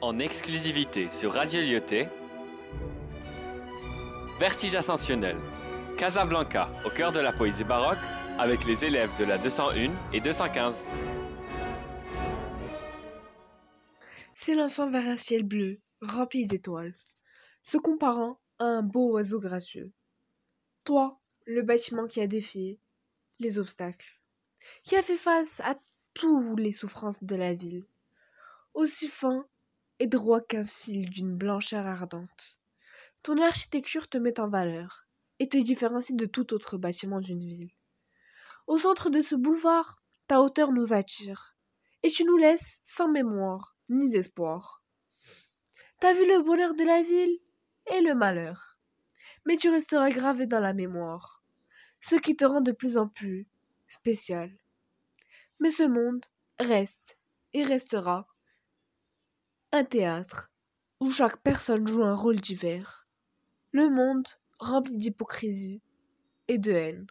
en exclusivité sur Radio Lyoté. Vertige ascensionnel. Casablanca, au cœur de la poésie baroque, avec les élèves de la 201 et 215. S'élançant vers un ciel bleu, rempli d'étoiles, se comparant à un beau oiseau gracieux. Toi, le bâtiment qui a défié les obstacles, qui a fait face à toutes les souffrances de la ville, aussi fin et droit qu'un fil d'une blancheur ardente. Ton architecture te met en valeur et te différencie de tout autre bâtiment d'une ville. Au centre de ce boulevard, ta hauteur nous attire, et tu nous laisses sans mémoire ni espoir. T'as vu le bonheur de la ville et le malheur, mais tu resteras gravé dans la mémoire, ce qui te rend de plus en plus spécial. Mais ce monde reste et restera un théâtre où chaque personne joue un rôle divers. Le monde rempli d'hypocrisie et de haine.